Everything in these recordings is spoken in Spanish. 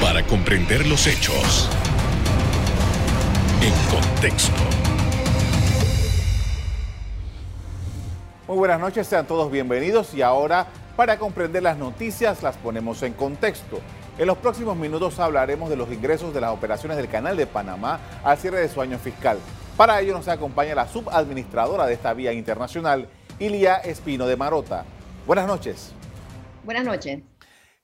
Para comprender los hechos en contexto. Muy buenas noches, sean todos bienvenidos y ahora para comprender las noticias las ponemos en contexto. En los próximos minutos hablaremos de los ingresos de las operaciones del Canal de Panamá al cierre de su año fiscal. Para ello nos acompaña la subadministradora de esta vía internacional, Ilia Espino de Marota. Buenas noches. Buenas noches.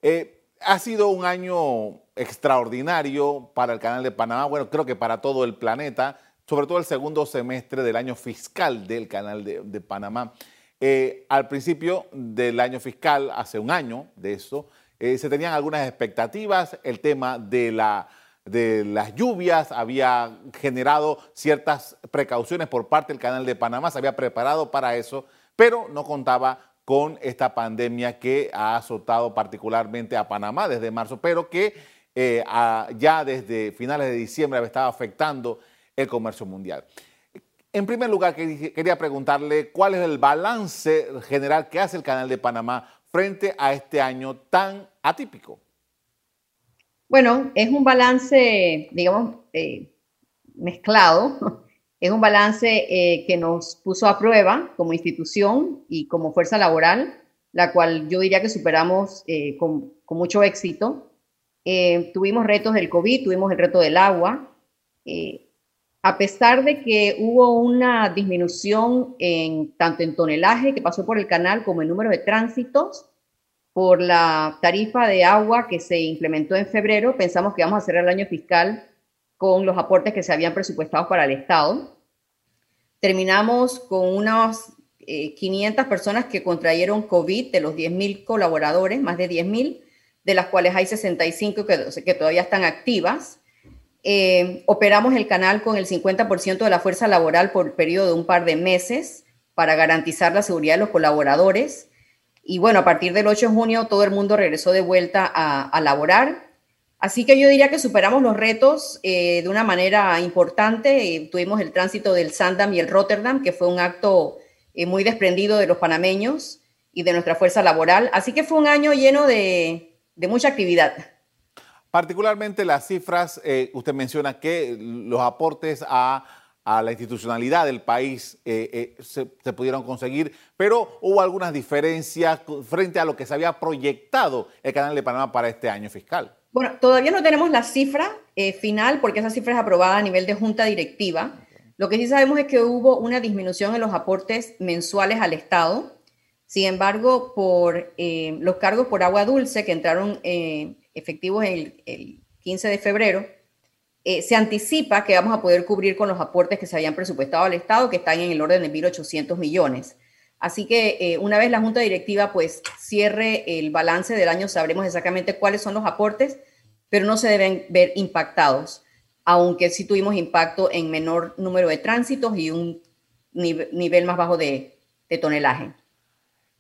Eh, ha sido un año extraordinario para el Canal de Panamá, bueno, creo que para todo el planeta, sobre todo el segundo semestre del año fiscal del Canal de, Panamá. Eh, al principio del año fiscal, hace un año de eso, eh, se tenían algunas expectativas, el tema de, la, de las lluvias había generado ciertas precauciones por parte del Canal de Panamá, se había preparado para eso, pero no contaba con esta pandemia que ha azotado particularmente a Panamá desde marzo, pero que eh, ya desde finales de diciembre estaba afectando el comercio mundial. En primer lugar, quería preguntarle cuál es el balance general que hace el Canal de Panamá frente a este año tan atípico. Bueno, es un balance, digamos, eh, mezclado. Es un balance eh, que nos puso a prueba como institución y como fuerza laboral, la cual yo diría que superamos eh, con, mucho éxito. tuvimos retos del COVID, tuvimos el reto del agua. a pesar de que hubo una disminución en tanto en tonelaje que pasó por el canal como en número de tránsitos, por la tarifa de agua que se implementó en febrero, pensamos que vamos a cerrar el año fiscal con los aportes que se habían presupuestado para el Estado. Terminamos con unas 500 eh, personas que contrayeron COVID de los 10.000 colaboradores, más de 10.000, de las cuales hay 65 que, que todavía están activas. Eh, operamos el canal con el 50% de la fuerza laboral por periodo de un par de meses para garantizar la seguridad de los colaboradores. Y bueno, a partir del 8 de junio todo el mundo regresó de vuelta a, laborar. Así que yo diría que superamos los retos eh, de una manera importante. Eh, tuvimos el tránsito del Sandam y el Rotterdam, que fue un acto eh, muy desprendido de los panameños y de nuestra fuerza laboral. Así que fue un año lleno de, de mucha actividad. Particularmente las cifras, usted menciona que los aportes a a la institucionalidad del país eh, eh, se, pudieron conseguir, pero hubo algunas diferencias frente a lo que se había proyectado el Canal de Panamá para este año fiscal. Bueno, todavía no tenemos la cifra eh, final porque esa cifra es aprobada a nivel de junta directiva. Lo que sí sabemos es que hubo una disminución en los aportes mensuales al Estado. Sin embargo, por los cargos por agua dulce que entraron efectivos el, el 15 de febrero, eh, se anticipa que vamos a poder cubrir con los aportes que se habían presupuestado al Estado, que están en el orden de 1.800 millones. Así que eh, una vez la Junta Directiva pues cierre el balance del año, sabremos exactamente cuáles son los aportes, pero no se deben ver impactados, aunque sí tuvimos impacto en menor número de tránsitos y un nivel más bajo de tonelaje.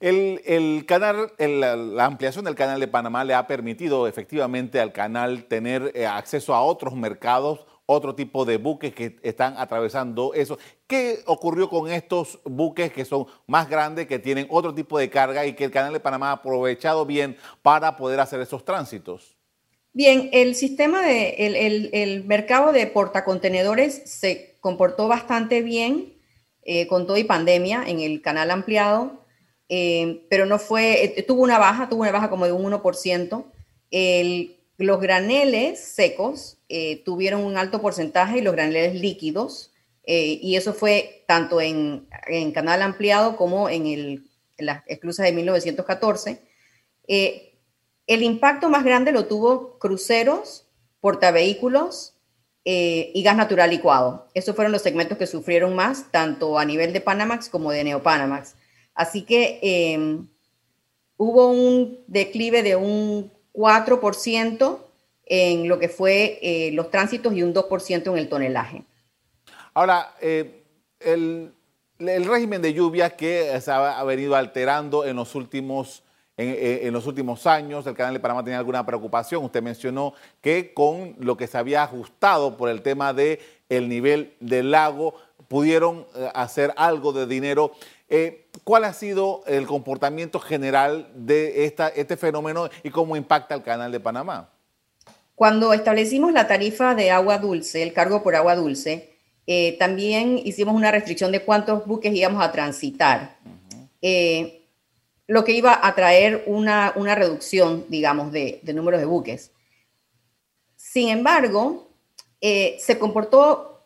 El, canal, la ampliación del canal de Panamá le ha permitido efectivamente al canal tener eh, acceso a otros mercados, otro tipo de buques que están atravesando eso. ¿Qué ocurrió con estos buques que son más grandes, que tienen otro tipo de carga y que el canal de Panamá ha aprovechado bien para poder hacer esos tránsitos? Bien, el sistema de, el, mercado de portacontenedores se comportó bastante bien eh, con todo y pandemia en el canal ampliado. Eh, pero no fue, eh, tuvo una baja, tuvo una baja como de un 1%. Los graneles secos eh, tuvieron un alto porcentaje y los graneles líquidos, y eso fue tanto en, canal ampliado como en, el, las esclusas de 1914. el impacto más grande lo tuvo cruceros, portavehículos y gas natural licuado. Esos fueron los segmentos que sufrieron más, tanto a nivel de Panamax como de Neopanamax. Así que em, hubo un declive de un 4% en lo que fue eh, los tránsitos y un 2% en el tonelaje. Ahora, eh, el, régimen de lluvia que se ha, venido alterando en los últimos en, los últimos años, el Canal de Panamá tenía alguna preocupación. Usted mencionó que con lo que se había ajustado por el tema del el nivel del lago, pudieron eh, hacer algo de dinero. Eh, ¿Cuál ha sido el comportamiento general de esta, este fenómeno y cómo impacta el canal de Panamá? Cuando establecimos la tarifa de agua dulce, el cargo por agua dulce, eh, también hicimos una restricción de cuántos buques íbamos a transitar, eh, lo que iba a traer una, una reducción, digamos, de, de números de buques. Sin embargo, eh, se comportó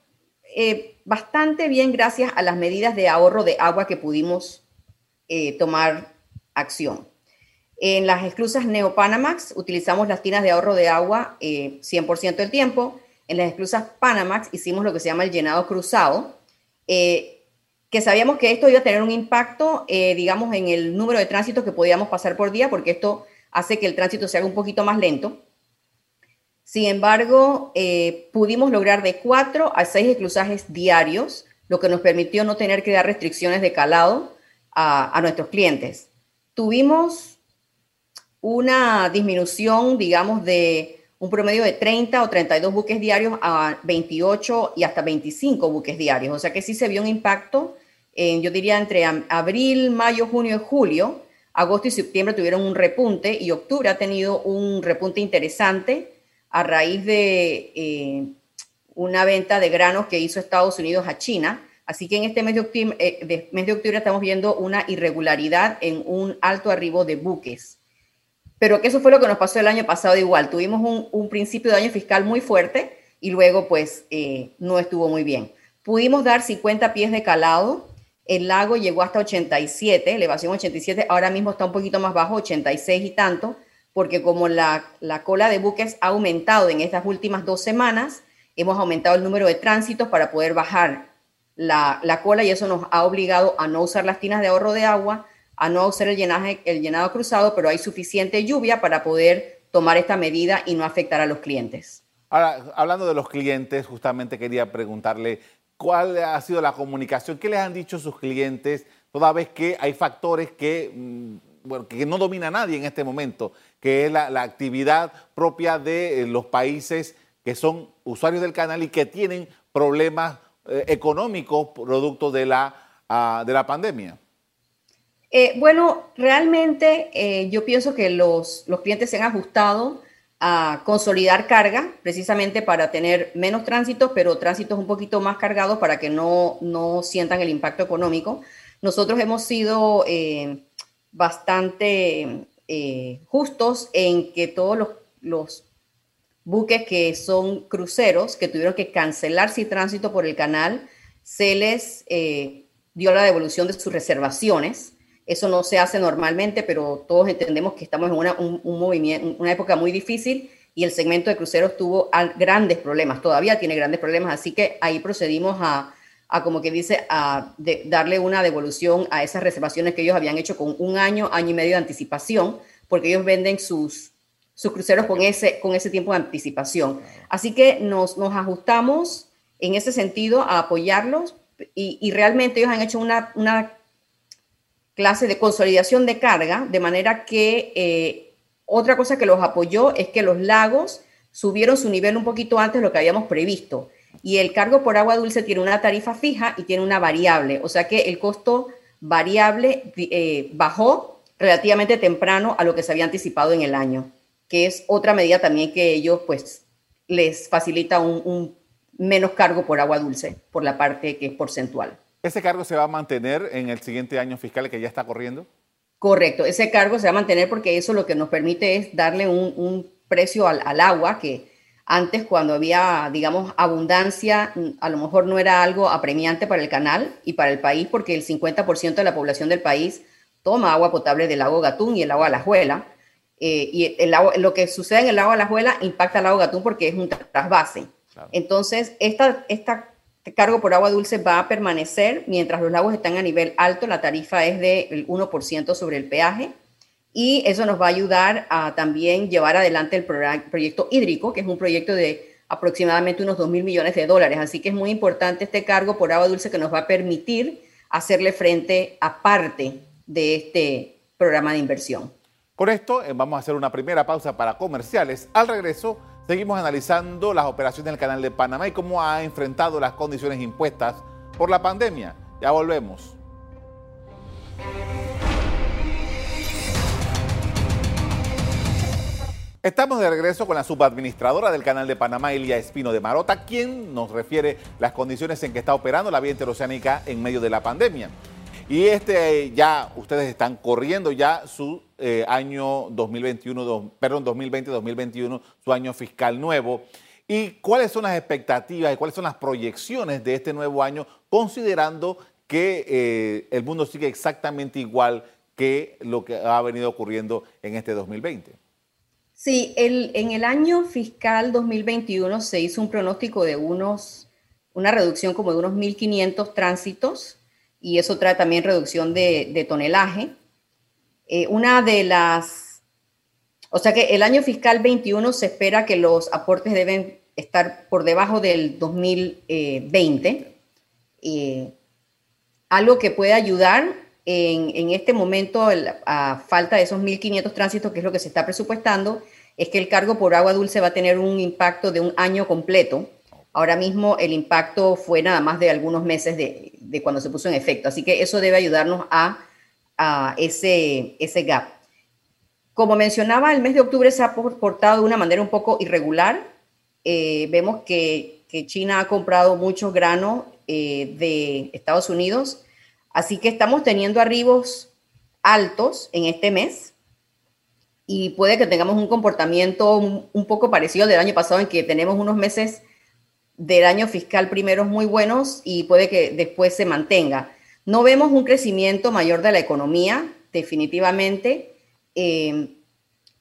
bastante bien gracias a las medidas de ahorro de agua que pudimos tomar acción. En las esclusas Neopanamax utilizamos las tinas de ahorro de agua 100% del tiempo en las esclusas Panamax hicimos lo que se llama el llenado cruzado, eh, que sabíamos que esto iba a tener un impacto, eh, digamos, en el número de tránsitos que podíamos pasar por día, porque esto hace que el tránsito se haga un poquito más lento. Sin embargo, eh, pudimos lograr de cuatro a seis esclusajes diarios, lo que nos permitió no tener que dar restricciones de calado a, nuestros clientes. Tuvimos una disminución, digamos, de un promedio de 30 o 32 buques diarios a 28 y hasta 25 buques diarios. O sea que sí se vio un impacto, yo diría, entre abril, mayo, junio y julio. Agosto y septiembre tuvieron un repunte y octubre ha tenido un repunte interesante a raíz de eh, una venta de granos que hizo Estados Unidos a China. Así que en este mes de, octubre, eh, mes de octubre estamos viendo una irregularidad en un alto arribo de buques pero que eso fue lo que nos pasó el año pasado igual. Tuvimos un, principio de año fiscal muy fuerte y luego pues eh, no estuvo muy bien. Pudimos dar 50 pies de calado, el lago llegó hasta 87, elevación 87, ahora mismo está un poquito más bajo, 86 y tanto, porque como la, la cola de buques ha aumentado en estas últimas dos semanas, hemos aumentado el número de tránsitos para poder bajar la, la cola y eso nos ha obligado a no usar las tinas de ahorro de agua, a no hacer el, llenaje, el llenado cruzado, pero hay suficiente lluvia para poder tomar esta medida y no afectar a los clientes. Ahora, hablando de los clientes, justamente quería preguntarle cuál ha sido la comunicación, qué les han dicho sus clientes, toda vez que hay factores que, mm, bueno, que no domina nadie en este momento, que es la, actividad propia de eh, los países que son usuarios del canal y que tienen problemas eh, económicos producto de la, ah, de la pandemia. Eh, bueno, realmente yo pienso que los, clientes se han ajustado a consolidar carga precisamente para tener menos tránsitos, pero tránsitos un poquito más cargados para que no, no sientan el impacto económico. Nosotros hemos sido bastante justos en que todos los, los, buques que son cruceros, que tuvieron que cancelar su tránsito por el canal, se les dio la devolución de sus reservaciones. Eso no se hace normalmente, pero todos entendemos que estamos en una, un, movimiento, una época muy difícil y el segmento de cruceros tuvo grandes problemas, todavía tiene grandes problemas, así que ahí procedimos a, a como que dice, a darle una devolución a esas reservaciones que ellos habían hecho con un año, año y medio de anticipación, porque ellos venden sus, sus cruceros con ese, con ese tiempo de anticipación. Así que nos, nos ajustamos en ese sentido a apoyarlos y, y realmente ellos han hecho una, una clase de consolidación de carga, de manera que eh, otra cosa que los apoyó es que los lagos subieron su nivel un poquito antes de lo que habíamos previsto. Y el cargo por agua dulce tiene una tarifa fija y tiene una variable, o sea que el costo variable eh, bajó relativamente temprano a lo que se había anticipado en el año, que es otra medida también que ellos pues les facilita un, un menos cargo por agua dulce, por la parte que es porcentual. ¿Ese cargo se va a mantener en el siguiente año fiscal que ya está corriendo? Correcto, ese cargo se va a mantener porque eso lo que nos permite es darle un, precio al, agua que antes cuando había, digamos, abundancia, a lo mejor no era algo apremiante para el canal y para el país porque el 50% de la población del país toma agua potable del lago Gatún y el agua Alajuela. Eh, y el lo que sucede en el lago Alajuela impacta al lago Gatún porque es un trasvase. Entonces, esta, esta cargo por agua dulce va a permanecer mientras los lagos están a nivel alto. La tarifa es del 1% sobre el peaje y eso nos va a ayudar a también llevar adelante el proyecto hídrico, que es un proyecto de aproximadamente unos 2 mil millones de dólares. Así que es muy importante este cargo por agua dulce que nos va a permitir hacerle frente a parte de este programa de inversión. Con esto eh, vamos a hacer una primera pausa para comerciales. Al regreso Seguimos analizando las operaciones del Canal de Panamá y cómo ha enfrentado las condiciones impuestas por la pandemia. Ya volvemos. Estamos de regreso con la subadministradora del Canal de Panamá, Elia Espino de Marota, quien nos refiere las condiciones en que está operando la vía interoceánica en medio de la pandemia. Y este ya, ustedes están corriendo ya su eh, año 2021, perdón, 2020-2021, su año fiscal nuevo. ¿Y cuáles son las expectativas y cuáles son las proyecciones de este nuevo año, considerando que eh, el mundo sigue exactamente igual que lo que ha venido ocurriendo en este 2020? Sí, en el año fiscal 2021 se hizo un pronóstico de unos, una reducción como de unos 1.500 tránsitos y eso trae también reducción de, tonelaje. Eh, una de las, o sea que el año fiscal 21 se espera que los aportes deben estar por debajo del 2020. Eh, algo que puede ayudar en, este momento, a falta de esos 1.500 tránsitos, que es lo que se está presupuestando, es que el cargo por agua dulce va a tener un impacto de un año completo. Ahora mismo el impacto fue nada más de algunos meses de, cuando se puso en efecto. Así que eso debe ayudarnos a, ese, ese gap. Como mencionaba, el mes de octubre se ha portado de una manera un poco irregular. Eh, vemos que, China ha comprado mucho grano eh, de Estados Unidos Así que estamos teniendo arribos altos en este mes y puede que tengamos un comportamiento un, poco parecido al del año pasado en que tenemos unos meses del año fiscal primeros muy buenos y puede que después se mantenga. No vemos un crecimiento mayor de la economía, definitivamente, eh,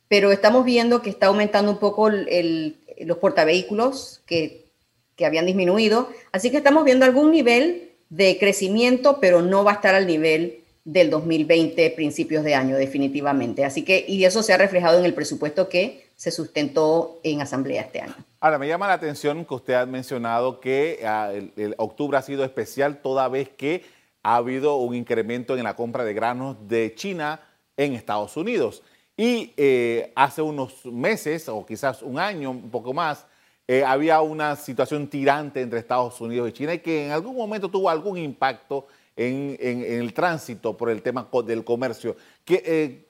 pero estamos viendo que está aumentando un poco los portavehículos que, que habían disminuido, así que estamos viendo algún nivel de crecimiento, pero no va a estar al nivel del 2020, principios de año, definitivamente. Así que, y eso se ha reflejado en el presupuesto que se sustentó en asamblea este año. Ahora, me llama la atención que usted ha mencionado que ah, el, octubre ha sido especial toda vez que ha habido un incremento en la compra de granos de China en Estados Unidos. Y eh, hace unos meses, o quizás un año, un poco más, eh, había una situación tirante entre Estados Unidos y China y que en algún momento tuvo algún impacto en, el tránsito por el tema del comercio. Que, eh,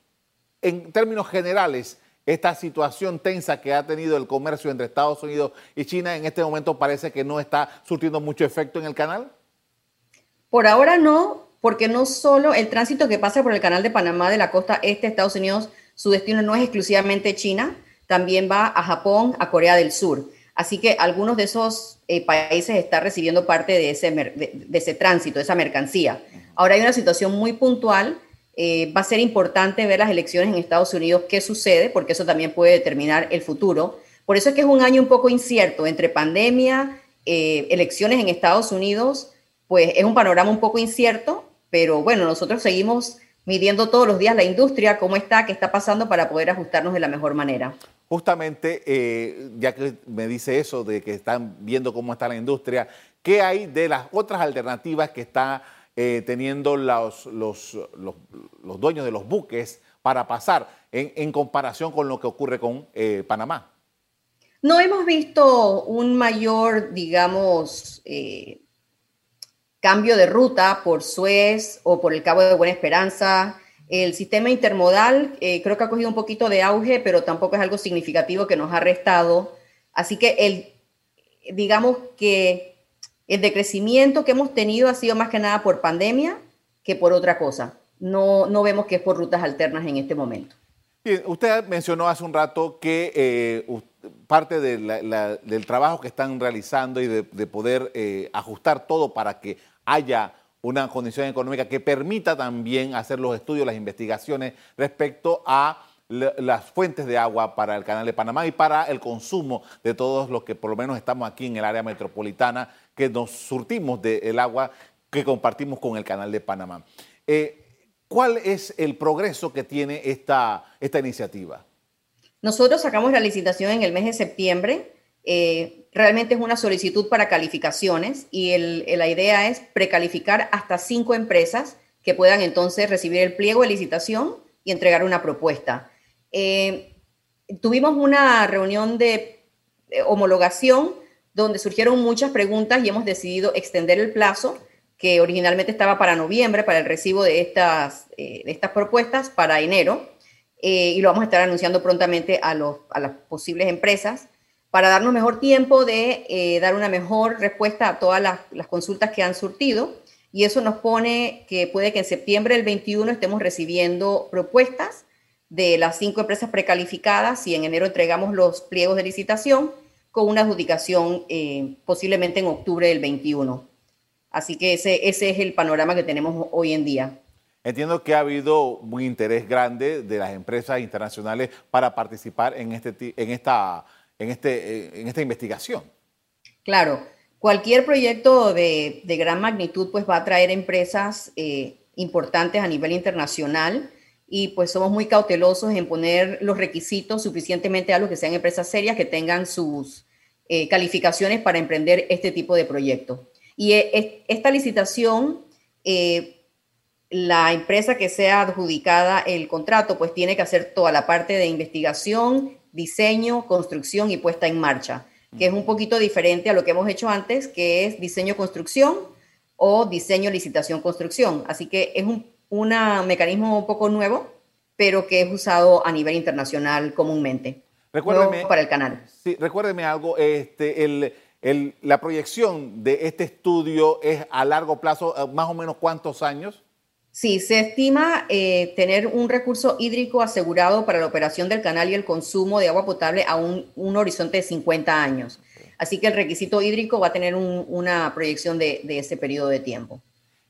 en términos generales, esta situación tensa que ha tenido el comercio entre Estados Unidos y China en este momento parece que no está surtiendo mucho efecto en el canal? Por ahora no, porque no solo el tránsito que pasa por el canal de Panamá de la costa este de Estados Unidos, su destino no es exclusivamente China, también va a Japón, a Corea del Sur. Así que algunos de esos eh, países están recibiendo parte de ese, de, ese tránsito, de esa mercancía. Ahora hay una situación muy puntual. Eh, va a ser importante ver las elecciones en Estados Unidos, qué sucede, porque eso también puede determinar el futuro. Por eso es que es un año un poco incierto entre pandemia, eh, elecciones en Estados Unidos, pues es un panorama un poco incierto, pero bueno, nosotros seguimos midiendo todos los días la industria, cómo está, qué está pasando para poder ajustarnos de la mejor manera. Justamente, eh, ya que me dice eso de que están viendo cómo está la industria, ¿qué hay de las otras alternativas que están eh, teniendo los, los, dueños de los buques para pasar en, comparación con lo que ocurre con eh, Panamá? No hemos visto un mayor, digamos, cambio de ruta por Suez o por el Cabo de Buena Esperanza. El sistema intermodal eh, creo que ha cogido un poquito de auge, pero tampoco es algo significativo que nos ha restado. Así que el, digamos que el decrecimiento que hemos tenido ha sido más que nada por pandemia que por otra cosa. No, no vemos que es por rutas alternas en este momento. usted mencionó hace un rato que eh, parte del trabajo que están realizando y de, poder eh, ajustar todo para que haya una condición económica que permita también hacer los estudios, las investigaciones respecto a las fuentes de agua para el canal de Panamá y para el consumo de todos los que por lo menos estamos aquí en el área metropolitana, que nos surtimos del agua que compartimos con el canal de Panamá. Eh, ¿Cuál es el progreso que tiene esta, esta iniciativa? Nosotros sacamos la licitación en el mes de septiembre. Eh, realmente es una solicitud para calificaciones y la idea es precalificar hasta cinco empresas que puedan entonces recibir el pliego de licitación y entregar una propuesta. Eh, tuvimos una reunión de homologación donde surgieron muchas preguntas y hemos decidido extender el plazo que originalmente estaba para noviembre, para el recibo de estas, eh, de estas propuestas, para enero eh, y lo vamos a estar anunciando prontamente a, los, a las posibles empresas para darnos mejor tiempo de eh, dar una mejor respuesta a todas las, consultas que han surtido. Y eso nos pone que puede que en septiembre del 21 estemos recibiendo propuestas de las cinco empresas precalificadas y en enero entregamos los pliegos de licitación con una adjudicación eh, posiblemente en octubre del 21. Así que ese, ese es el panorama que tenemos hoy en día. Entiendo que ha habido un interés grande de las empresas internacionales para participar en, este, en, esta, en, este, eh, en esta investigación. Claro, cualquier proyecto de, de gran magnitud pues va a traer empresas eh, importantes a nivel internacional y pues somos muy cautelosos en poner los requisitos suficientemente a los que sean empresas serias que tengan sus eh, calificaciones para emprender este tipo de proyectos. Y esta licitación, la empresa que sea adjudicada el contrato, pues tiene que hacer toda la parte de investigación, diseño, construcción y puesta en marcha, que es un poquito diferente a lo que hemos hecho antes, que es diseño-construcción o diseño-licitación-construcción. Así que es un un mecanismo un poco nuevo, pero que es usado a nivel internacional comúnmente. Recuérdeme, para el canal. Sí, recuérdeme algo, este, el, la proyección de este estudio es a largo plazo, eh, más o menos cuántos años? Sí, se estima eh, tener un recurso hídrico asegurado para la operación del canal y el consumo de agua potable a un, horizonte de 50 años. Así que el requisito hídrico va a tener una proyección de, de ese periodo de tiempo.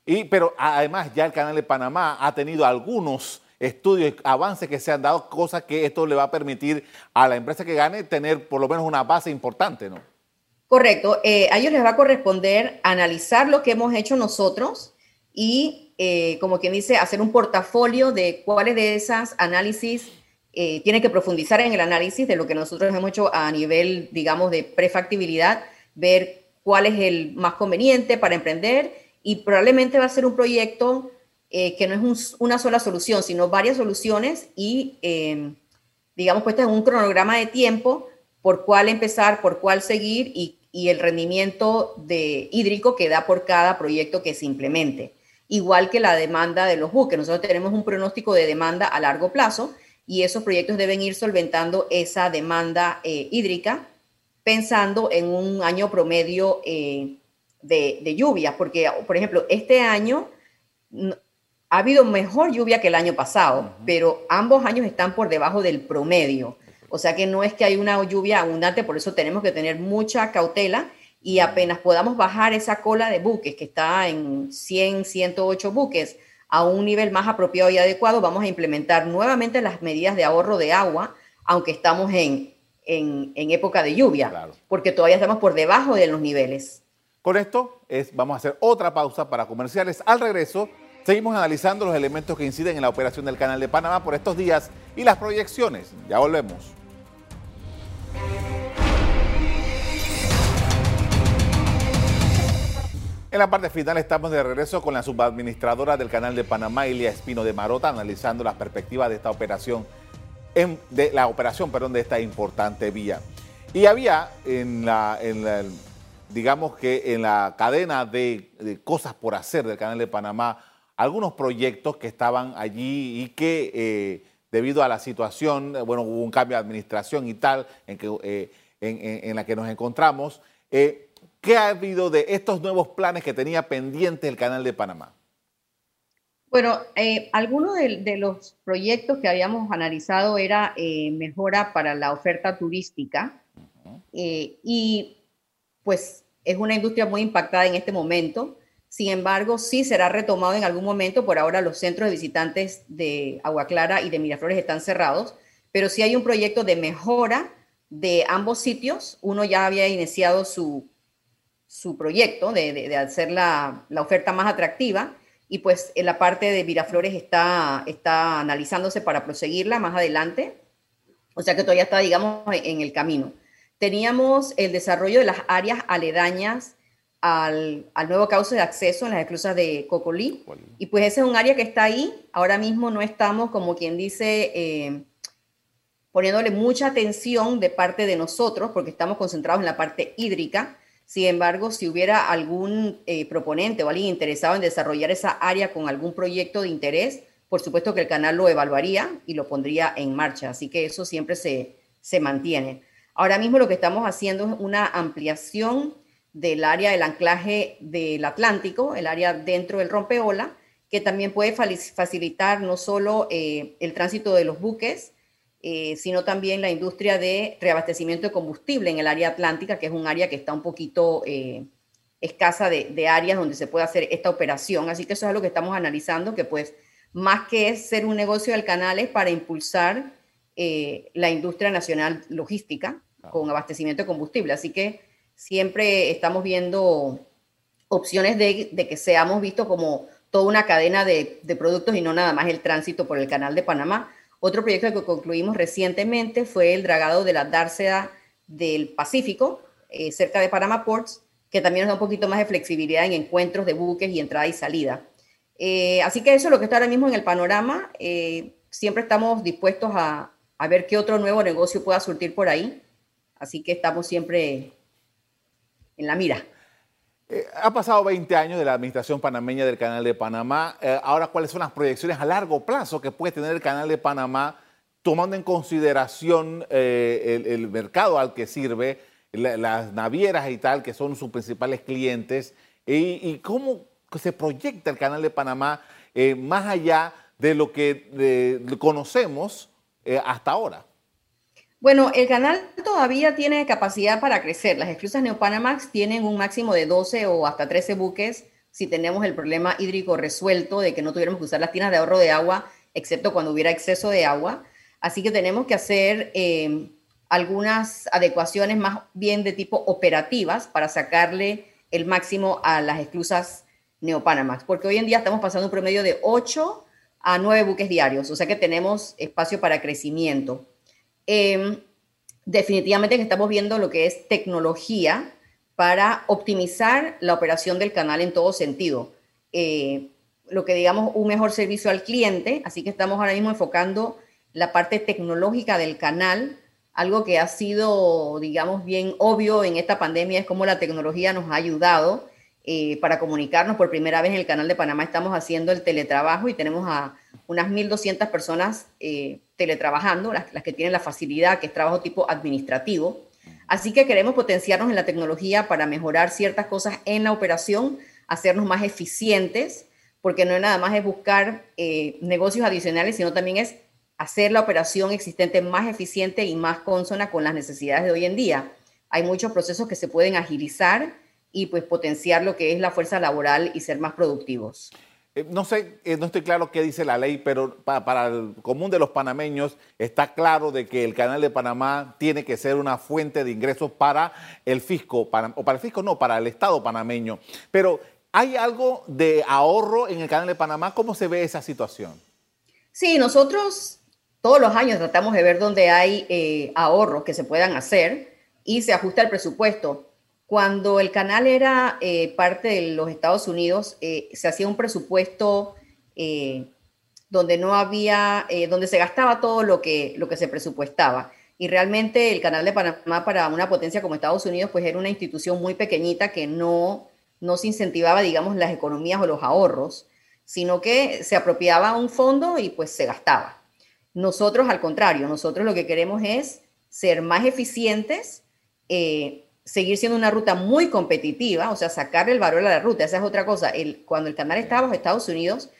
Y, pero además ya el canal de Panamá ha tenido algunos estudios, avances que se han dado, cosas que esto le va a permitir a la empresa que gane tener por lo menos una base importante, ¿no? Correcto. Eh, a ellos les va a corresponder analizar lo que hemos hecho nosotros y, eh, como quien dice, hacer un portafolio de cuáles de esas análisis eh, tienen que profundizar en el análisis de lo que nosotros hemos hecho a nivel, digamos, de prefactibilidad, ver cuál es el más conveniente para emprender y probablemente va a ser un proyecto eh, que no es una sola solución, sino varias soluciones y, em, digamos, puesta en un cronograma de tiempo por cuál empezar, por cuál seguir y, y, el rendimiento de hídrico que da por cada proyecto que se implemente. Igual que la demanda de los buques. Nosotros tenemos un pronóstico de demanda a largo plazo y esos proyectos deben ir solventando esa demanda eh, hídrica pensando en un año promedio eh, de, lluvia, porque, por ejemplo, este año ha habido mejor lluvia que el año pasado, pero ambos años están por debajo del promedio. O sea que no es que hay una lluvia abundante, por eso tenemos que tener mucha cautela y apenas podamos bajar esa cola de buques que está en 100, 108 buques a un nivel más apropiado y adecuado, vamos a implementar nuevamente las medidas de ahorro de agua, aunque estamos en, en, época de lluvia, porque todavía estamos por debajo de los niveles. Con esto es, vamos a hacer otra pausa para comerciales. Al regreso, seguimos analizando los elementos que inciden en la operación del Canal de Panamá por estos días y las proyecciones. Ya volvemos. En la parte final estamos de regreso con la subadministradora del Canal de Panamá, Ilia Espino de Marota, analizando las perspectivas de esta operación, de la operación, perdón, de esta importante vía. Y había en la, en digamos que en la cadena de, cosas por hacer del Canal de Panamá, algunos proyectos que estaban allí y que eh, debido a la situación, eh, bueno, hubo un cambio de administración y tal, en, que, eh, en, la que nos encontramos. ¿Qué ha habido de estos nuevos planes que tenía pendiente el Canal de Panamá? Bueno, algunos de, los proyectos que habíamos analizado era mejora para la oferta turística y pues es una industria muy impactada en este momento. Sin embargo, sí será retomado en algún momento. Por ahora los centros de visitantes de Agua Clara y de Miraflores están cerrados, pero sí hay un proyecto de mejora de ambos sitios. Uno ya había iniciado su, su proyecto de, hacer la, oferta más atractiva y pues en la parte de Miraflores está, está analizándose para proseguirla más adelante. O sea que todavía está, digamos, en el camino teníamos el desarrollo de las áreas aledañas al, nuevo cauce de acceso en las esclusas de Cocolí. Y pues ese es un área que está ahí. Ahora mismo no estamos, como quien dice, eh, poniéndole mucha atención de parte de nosotros, porque estamos concentrados en la parte hídrica. Sin embargo, si hubiera algún eh, proponente o alguien interesado en desarrollar esa área con algún proyecto de interés, por supuesto que el canal lo evaluaría y lo pondría en marcha. Así que eso siempre se, se mantiene. Ahora mismo lo que estamos haciendo es una ampliación del área del anclaje del Atlántico, el área dentro del rompeola, que también puede facilitar no solo eh, el tránsito de los buques, eh, sino también la industria de reabastecimiento de combustible en el área atlántica, que es un área que está un poquito eh, escasa de, de, áreas donde se puede hacer esta operación. Así que eso es lo que estamos analizando, que pues más que ser un negocio del canal es para impulsar la industria nacional logística con abastecimiento de combustible. Así que siempre estamos viendo opciones de, que seamos vistos como toda una cadena de, productos y no nada más el tránsito por el canal de Panamá. Otro proyecto que concluimos recientemente fue el dragado de la dársena del Pacífico, eh, cerca de Panamá Ports, que también nos da un poquito más de flexibilidad en encuentros de buques y entrada y salida. Eh, así que eso es lo que está ahora mismo en el panorama. Eh, siempre estamos dispuestos a, a ver qué otro nuevo negocio pueda surtir por ahí. Así que estamos siempre en la mira. Eh, ha pasado 20 años de la administración panameña del Canal de Panamá. Eh, ahora, ¿cuáles son las proyecciones a largo plazo que puede tener el Canal de Panamá, tomando en consideración eh, el, mercado al que sirve, las navieras y tal, que son sus principales clientes? Y, cómo se proyecta el Canal de Panamá más allá de lo que conocemos hasta ahora? Bueno, el canal todavía tiene capacidad para crecer. Las esclusas Neopanamax tienen un máximo de 12 o hasta 13 buques si tenemos el problema hídrico resuelto de que no tuviéramos que usar las tinas de ahorro de agua, excepto cuando hubiera exceso de agua. Así que tenemos que hacer eh, algunas adecuaciones más bien de tipo operativas para sacarle el máximo a las esclusas Neopanamax, porque hoy en día estamos pasando un promedio de 8 a 9 buques diarios, o sea que tenemos espacio para crecimiento. Em, definitivamente estamos viendo lo que es tecnología para optimizar la operación del canal en todo sentido. Eh, lo que digamos un mejor servicio al cliente, así que estamos ahora mismo enfocando la parte tecnológica del canal. Algo que ha sido, digamos, bien obvio en esta pandemia es cómo la tecnología nos ha ayudado eh, para comunicarnos. Por primera vez en el canal de Panamá estamos haciendo el teletrabajo y tenemos a unas 1.200 personas eh, teletrabajando, las, que tienen la facilidad, que es trabajo tipo administrativo. Así que queremos potenciarnos en la tecnología para mejorar ciertas cosas en la operación, hacernos más eficientes, porque no es nada más es buscar eh, negocios adicionales, sino también es hacer la operación existente más eficiente y más consona con las necesidades de hoy en día. Hay muchos procesos que se pueden agilizar y pues potenciar lo que es la fuerza laboral y ser más productivos. Eh, no sé, eh, no estoy claro qué dice la ley, pero para, el común de los panameños está claro de que el canal de Panamá tiene que ser una fuente de ingresos para el fisco, o para el fisco no, para el Estado panameño. Pero ¿hay algo de ahorro en el canal de Panamá? ¿Cómo se ve esa situación? Sí, nosotros todos los años tratamos de ver dónde hay eh, ahorros que se puedan hacer y se ajusta el presupuesto. Cuando el canal era eh, parte de los Estados Unidos, eh, se hacía un presupuesto eh, donde no había, donde se gastaba todo lo que, lo que se presupuestaba. Y realmente el canal de Panamá para una potencia como Estados Unidos, pues era una institución muy pequeñita que no, no se incentivaba, digamos, las economías o los ahorros, sino que se apropiaba un fondo y pues se gastaba. Nosotros, al contrario, nosotros lo que queremos es ser más eficientes, seguir siendo una ruta muy competitiva, o sea, sacar el valor a la ruta, esa es otra cosa. El, cuando el canal estaba bajo Estados Unidos,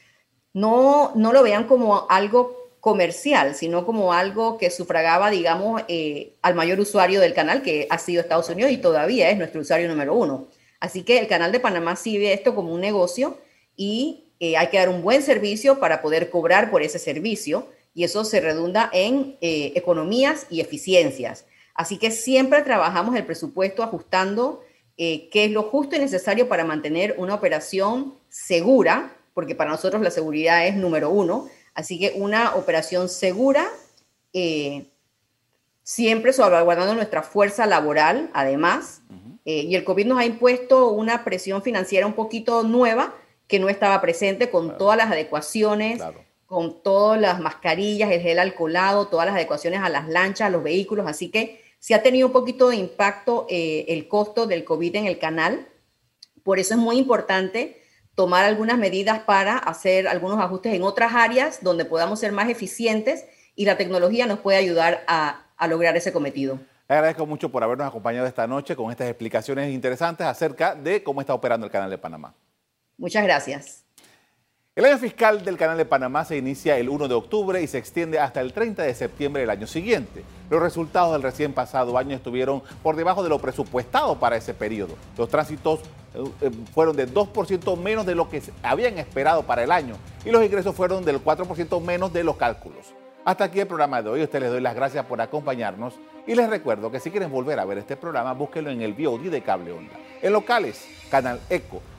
no, no lo vean como algo comercial, sino como algo que sufragaba, digamos, eh, al mayor usuario del canal, que ha sido Estados Unidos y todavía es nuestro usuario número uno. Así que el canal de Panamá sí ve esto como un negocio y eh, hay que dar un buen servicio para poder cobrar por ese servicio y eso se redunda en eh, economías y eficiencias. Así que siempre trabajamos el presupuesto ajustando eh, qué es lo justo y necesario para mantener una operación segura, porque para nosotros la seguridad es número uno. Así que una operación segura, eh, siempre salvaguardando nuestra fuerza laboral, además. Eh, y el COVID nos ha impuesto una presión financiera un poquito nueva que no estaba presente con todas las adecuaciones. con todas las mascarillas, el gel alcoholado, todas las adecuaciones a las lanchas, a los vehículos. Así que se ha tenido un poquito de impacto eh, el costo del COVID en el canal. Por eso es muy importante tomar algunas medidas para hacer algunos ajustes en otras áreas donde podamos ser más eficientes y la tecnología nos puede ayudar a, a lograr ese cometido. Le agradezco mucho por habernos acompañado esta noche con estas explicaciones interesantes acerca de cómo está operando el Canal de Panamá. Muchas gracias. El año fiscal del Canal de Panamá se inicia el 1 de octubre y se extiende hasta el 30 de septiembre del año siguiente. Los resultados del recién pasado año estuvieron por debajo de lo presupuestado para ese periodo. Los tránsitos eh, eh, fueron de 2% menos de lo que habían esperado para el año y los ingresos fueron del 4% menos de los cálculos. Hasta aquí el programa de hoy. Usted les doy las gracias por acompañarnos y les recuerdo que si quieren volver a ver este programa, búsquenlo en el VOD de Cable Onda. En locales, Canal Eco.